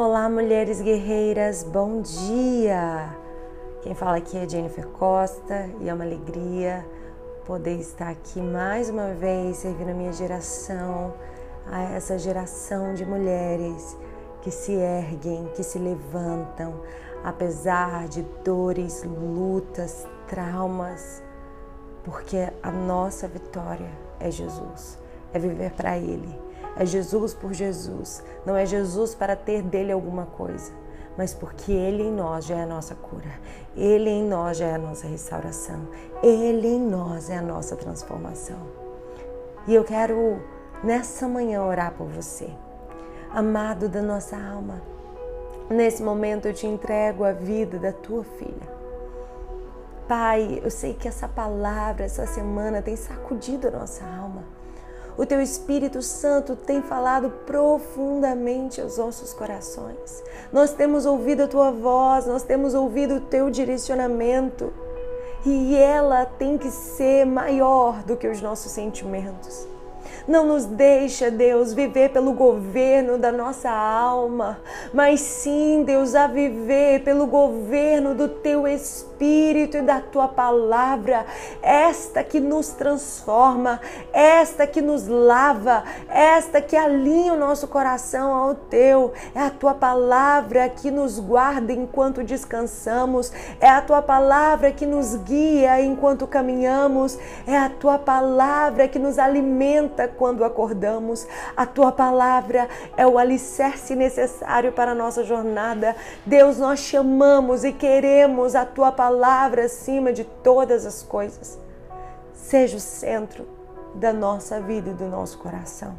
Olá, mulheres guerreiras, bom dia! Quem fala aqui é Jennifer Costa e é uma alegria poder estar aqui mais uma vez servindo a minha geração, a essa geração de mulheres que se erguem, que se levantam, apesar de dores, lutas, traumas, porque a nossa vitória é Jesus, é viver para Ele é Jesus por Jesus. Não é Jesus para ter dele alguma coisa, mas porque Ele em nós já é a nossa cura. Ele em nós já é a nossa restauração. Ele em nós é a nossa transformação. E eu quero nessa manhã orar por você, amado da nossa alma. Nesse momento eu te entrego a vida da tua filha. Pai, eu sei que essa palavra, essa semana tem sacudido a nossa alma. O teu Espírito Santo tem falado profundamente aos nossos corações. Nós temos ouvido a tua voz, nós temos ouvido o teu direcionamento. E ela tem que ser maior do que os nossos sentimentos. Não nos deixa, Deus, viver pelo governo da nossa alma, mas sim, Deus, a viver pelo governo do teu Espírito e da tua palavra, esta que nos transforma, esta que nos lava, esta que alinha o nosso coração ao teu. É a tua palavra que nos guarda enquanto descansamos, é a tua palavra que nos guia enquanto caminhamos, é a tua palavra que nos alimenta quando acordamos. A tua palavra é o alicerce necessário para a nossa jornada. Deus, nós chamamos e queremos a tua palavra acima de todas as coisas. Seja o centro da nossa vida e do nosso coração.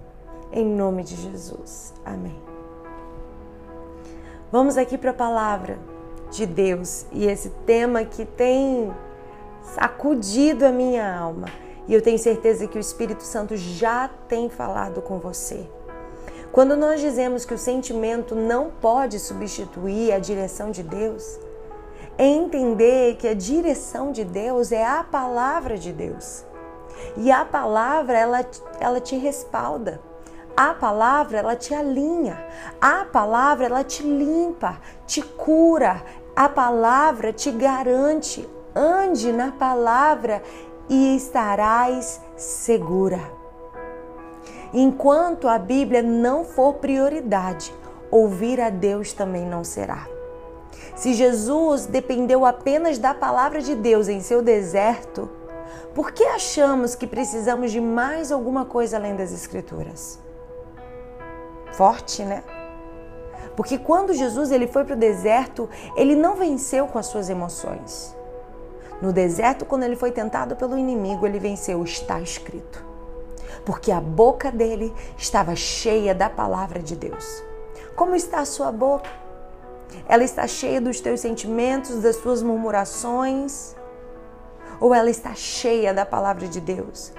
Em nome de Jesus. Amém. Vamos aqui para a palavra de Deus e esse tema que tem sacudido a minha alma e eu tenho certeza que o Espírito Santo já tem falado com você. Quando nós dizemos que o sentimento não pode substituir a direção de Deus, é entender que a direção de Deus é a palavra de Deus. E a palavra, ela, ela te respalda. A palavra, ela te alinha. A palavra, ela te limpa, te cura. A palavra te garante. Ande na palavra e estarás segura. Enquanto a Bíblia não for prioridade, ouvir a Deus também não será. Se Jesus dependeu apenas da palavra de Deus em seu deserto, por que achamos que precisamos de mais alguma coisa além das Escrituras? Forte, né? Porque quando Jesus ele foi para o deserto, ele não venceu com as suas emoções. No deserto, quando ele foi tentado pelo inimigo, ele venceu, está escrito. Porque a boca dele estava cheia da palavra de Deus. Como está a sua boca? Ela está cheia dos teus sentimentos, das suas murmurações? Ou ela está cheia da palavra de Deus?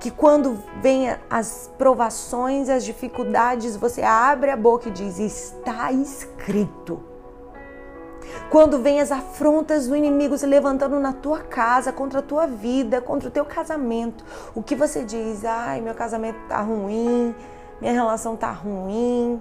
Que quando vem as provações, as dificuldades, você abre a boca e diz: Está escrito. Quando vem as afrontas do inimigo se levantando na tua casa, contra a tua vida, contra o teu casamento, o que você diz? Ai, meu casamento tá ruim, minha relação tá ruim.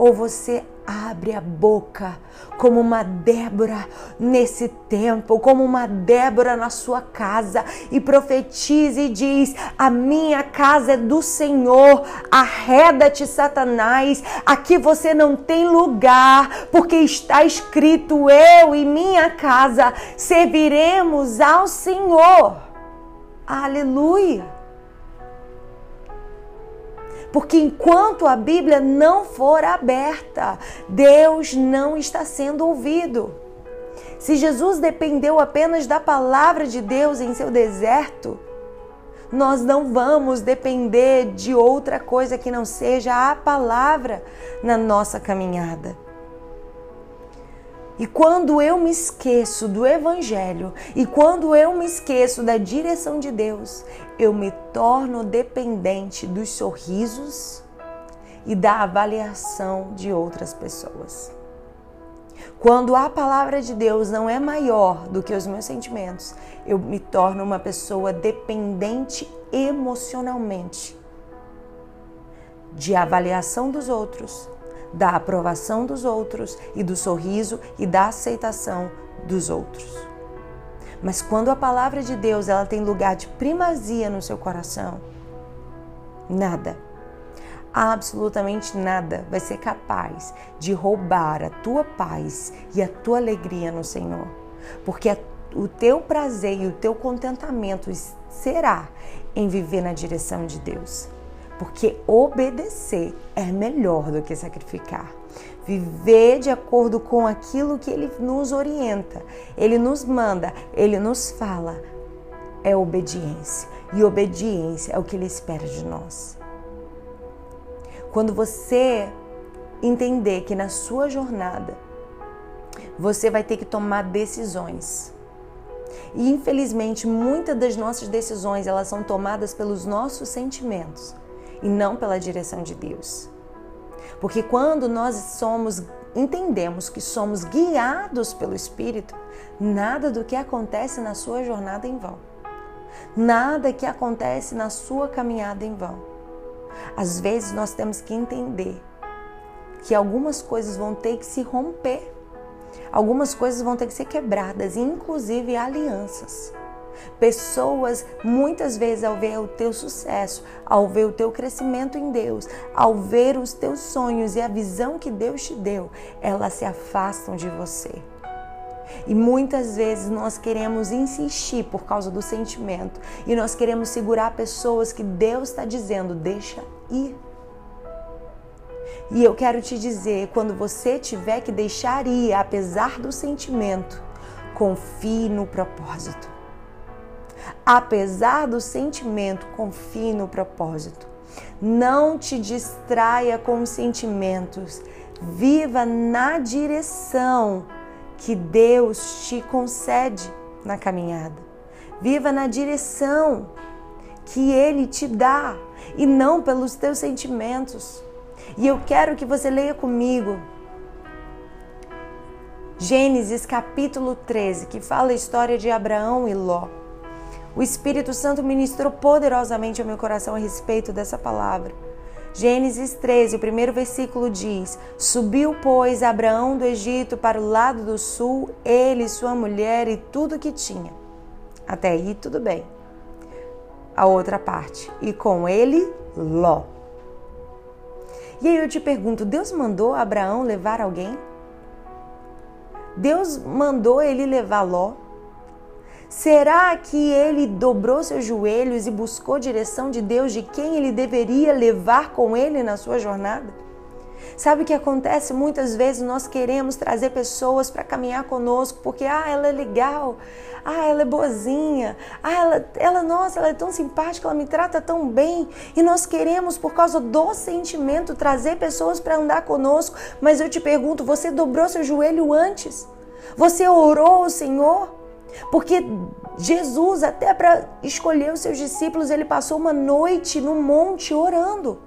Ou você abre a boca como uma Débora nesse tempo, como uma Débora na sua casa e profetiza e diz: A minha casa é do Senhor, arreda-te, Satanás, aqui você não tem lugar, porque está escrito: Eu e minha casa serviremos ao Senhor. Aleluia. Porque enquanto a Bíblia não for aberta, Deus não está sendo ouvido. Se Jesus dependeu apenas da palavra de Deus em seu deserto, nós não vamos depender de outra coisa que não seja a palavra na nossa caminhada. E quando eu me esqueço do Evangelho e quando eu me esqueço da direção de Deus, eu me torno dependente dos sorrisos e da avaliação de outras pessoas. Quando a palavra de Deus não é maior do que os meus sentimentos, eu me torno uma pessoa dependente emocionalmente de avaliação dos outros da aprovação dos outros e do sorriso e da aceitação dos outros. Mas quando a palavra de Deus ela tem lugar de primazia no seu coração, nada, absolutamente nada vai ser capaz de roubar a tua paz e a tua alegria no Senhor. Porque o teu prazer e o teu contentamento será em viver na direção de Deus. Porque obedecer é melhor do que sacrificar. Viver de acordo com aquilo que Ele nos orienta, Ele nos manda, Ele nos fala, é obediência. E obediência é o que Ele espera de nós. Quando você entender que na sua jornada você vai ter que tomar decisões. E infelizmente, muitas das nossas decisões, elas são tomadas pelos nossos sentimentos e não pela direção de Deus. Porque quando nós somos entendemos que somos guiados pelo Espírito, nada do que acontece na sua jornada é em vão. Nada que acontece na sua caminhada é em vão. Às vezes nós temos que entender que algumas coisas vão ter que se romper, algumas coisas vão ter que ser quebradas, inclusive alianças. Pessoas, muitas vezes, ao ver o teu sucesso, ao ver o teu crescimento em Deus, ao ver os teus sonhos e a visão que Deus te deu, elas se afastam de você. E muitas vezes nós queremos insistir por causa do sentimento e nós queremos segurar pessoas que Deus está dizendo, deixa ir. E eu quero te dizer, quando você tiver que deixar ir, apesar do sentimento, confie no propósito. Apesar do sentimento, confie no propósito. Não te distraia com os sentimentos. Viva na direção que Deus te concede na caminhada. Viva na direção que Ele te dá e não pelos teus sentimentos. E eu quero que você leia comigo Gênesis capítulo 13, que fala a história de Abraão e Ló. O Espírito Santo ministrou poderosamente ao meu coração a respeito dessa palavra. Gênesis 13, o primeiro versículo diz: Subiu, pois, Abraão do Egito para o lado do sul, ele, sua mulher e tudo que tinha. Até aí, tudo bem. A outra parte. E com ele, Ló. E aí eu te pergunto: Deus mandou Abraão levar alguém? Deus mandou ele levar Ló? Será que ele dobrou seus joelhos e buscou direção de Deus de quem ele deveria levar com ele na sua jornada? Sabe o que acontece? Muitas vezes nós queremos trazer pessoas para caminhar conosco porque, ah, ela é legal, ah, ela é boazinha, ah, ela, ela, nossa, ela é tão simpática, ela me trata tão bem. E nós queremos, por causa do sentimento, trazer pessoas para andar conosco. Mas eu te pergunto, você dobrou seu joelho antes? Você orou ao Senhor? Porque Jesus, até para escolher os seus discípulos, ele passou uma noite no monte orando.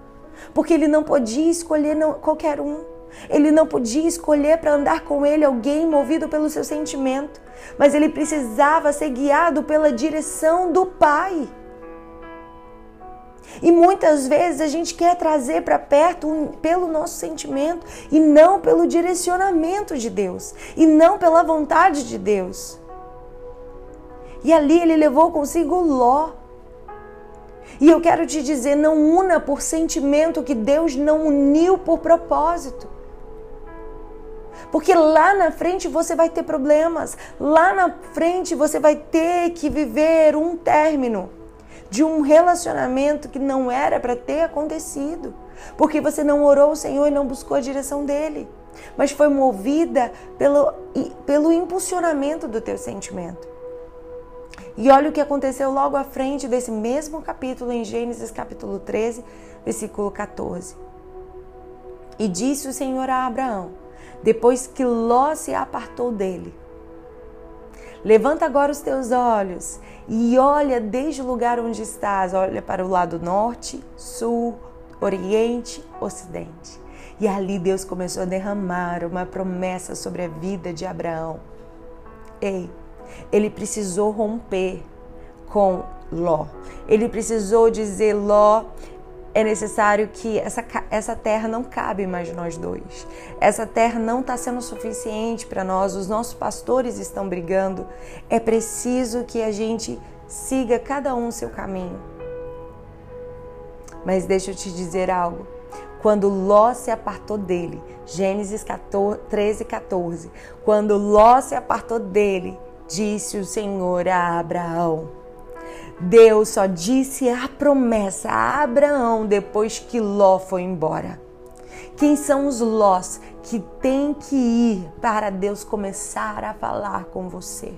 Porque ele não podia escolher qualquer um. Ele não podia escolher para andar com ele alguém movido pelo seu sentimento. Mas ele precisava ser guiado pela direção do Pai. E muitas vezes a gente quer trazer para perto um, pelo nosso sentimento e não pelo direcionamento de Deus, e não pela vontade de Deus. E ali ele levou consigo Ló. E eu quero te dizer: não una por sentimento que Deus não uniu por propósito. Porque lá na frente você vai ter problemas, lá na frente você vai ter que viver um término de um relacionamento que não era para ter acontecido, porque você não orou o Senhor e não buscou a direção dele, mas foi movida pelo, pelo impulsionamento do teu sentimento. E olha o que aconteceu logo à frente desse mesmo capítulo, em Gênesis capítulo 13, versículo 14. E disse o Senhor a Abraão, depois que Ló se apartou dele: Levanta agora os teus olhos e olha desde o lugar onde estás, olha para o lado norte, sul, oriente, ocidente. E ali Deus começou a derramar uma promessa sobre a vida de Abraão. Ei, ele precisou romper com Ló. Ele precisou dizer: Ló, é necessário que essa, essa terra não cabe mais nós dois. Essa terra não está sendo suficiente para nós. Os nossos pastores estão brigando. É preciso que a gente siga cada um seu caminho. Mas deixa eu te dizer algo. Quando Ló se apartou dele, Gênesis 14, 13, 14. Quando Ló se apartou dele, disse o Senhor a Abraão: Deus só disse a promessa a Abraão depois que Ló foi embora. Quem são os Lós que têm que ir para Deus começar a falar com você?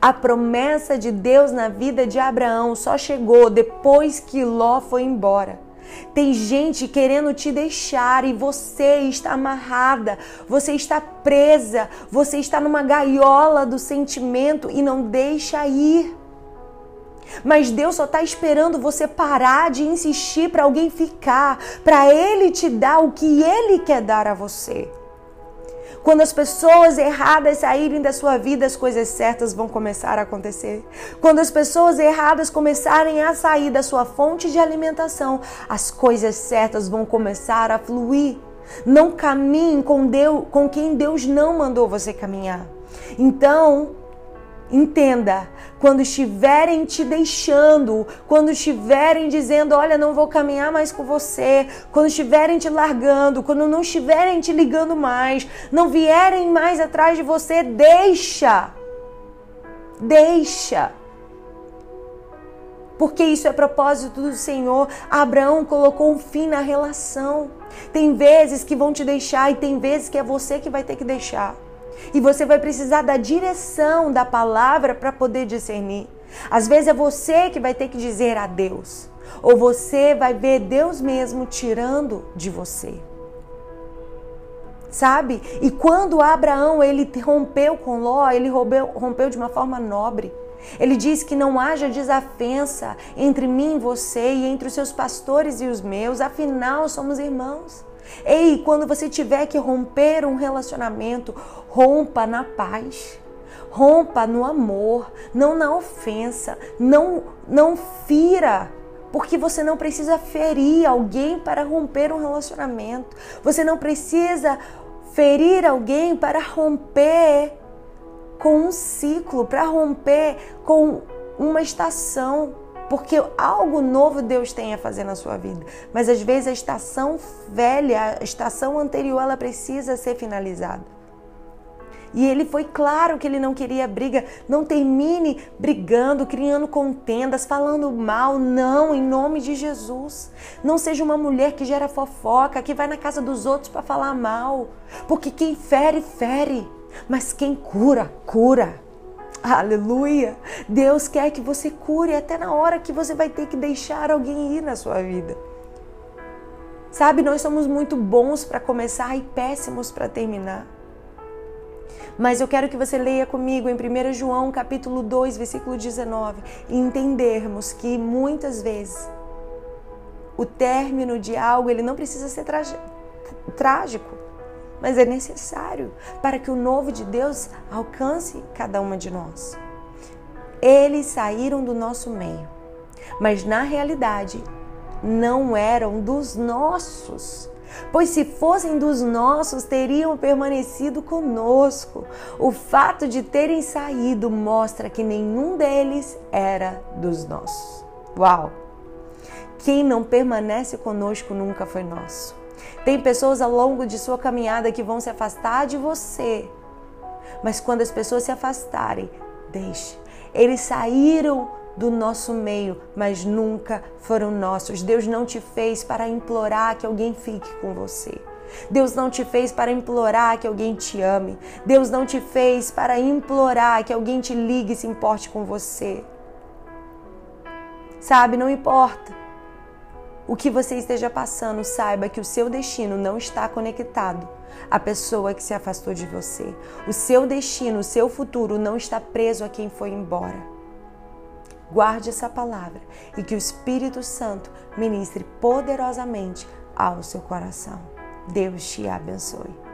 A promessa de Deus na vida de Abraão só chegou depois que Ló foi embora. Tem gente querendo te deixar e você está amarrada, você está presa, você está numa gaiola do sentimento e não deixa ir. Mas Deus só está esperando você parar de insistir para alguém ficar, para Ele te dar o que Ele quer dar a você. Quando as pessoas erradas saírem da sua vida, as coisas certas vão começar a acontecer. Quando as pessoas erradas começarem a sair da sua fonte de alimentação, as coisas certas vão começar a fluir. Não caminhe com Deus, com quem Deus não mandou você caminhar. Então, Entenda, quando estiverem te deixando, quando estiverem dizendo, olha, não vou caminhar mais com você, quando estiverem te largando, quando não estiverem te ligando mais, não vierem mais atrás de você, deixa. Deixa. Porque isso é propósito do Senhor. Abraão colocou um fim na relação. Tem vezes que vão te deixar e tem vezes que é você que vai ter que deixar. E você vai precisar da direção da palavra para poder discernir. Às vezes é você que vai ter que dizer adeus, ou você vai ver Deus mesmo tirando de você. Sabe? E quando Abraão ele rompeu com Ló, ele rompeu, rompeu de uma forma nobre. Ele diz que não haja desafensa entre mim e você e entre os seus pastores e os meus, afinal somos irmãos. Ei, quando você tiver que romper um relacionamento, rompa na paz. Rompa no amor, não na ofensa, não não fira, porque você não precisa ferir alguém para romper um relacionamento. Você não precisa ferir alguém para romper com um ciclo, para romper com uma estação porque algo novo Deus tem a fazer na sua vida. Mas às vezes a estação velha, a estação anterior, ela precisa ser finalizada. E ele foi claro que ele não queria briga. Não termine brigando, criando contendas, falando mal. Não, em nome de Jesus. Não seja uma mulher que gera fofoca, que vai na casa dos outros para falar mal. Porque quem fere, fere. Mas quem cura, cura. Aleluia! Deus quer que você cure até na hora que você vai ter que deixar alguém ir na sua vida. Sabe, nós somos muito bons para começar e péssimos para terminar. Mas eu quero que você leia comigo em 1 João capítulo 2, versículo 19, e entendermos que muitas vezes o término de algo ele não precisa ser trágico mas é necessário para que o novo de Deus alcance cada uma de nós. Eles saíram do nosso meio, mas na realidade não eram dos nossos. Pois se fossem dos nossos, teriam permanecido conosco. O fato de terem saído mostra que nenhum deles era dos nossos. Uau! Quem não permanece conosco nunca foi nosso. Tem pessoas ao longo de sua caminhada que vão se afastar de você. Mas quando as pessoas se afastarem, deixe. Eles saíram do nosso meio, mas nunca foram nossos. Deus não te fez para implorar que alguém fique com você. Deus não te fez para implorar que alguém te ame. Deus não te fez para implorar que alguém te ligue e se importe com você. Sabe, não importa o que você esteja passando, saiba que o seu destino não está conectado à pessoa que se afastou de você. O seu destino, o seu futuro não está preso a quem foi embora. Guarde essa palavra e que o Espírito Santo ministre poderosamente ao seu coração. Deus te abençoe.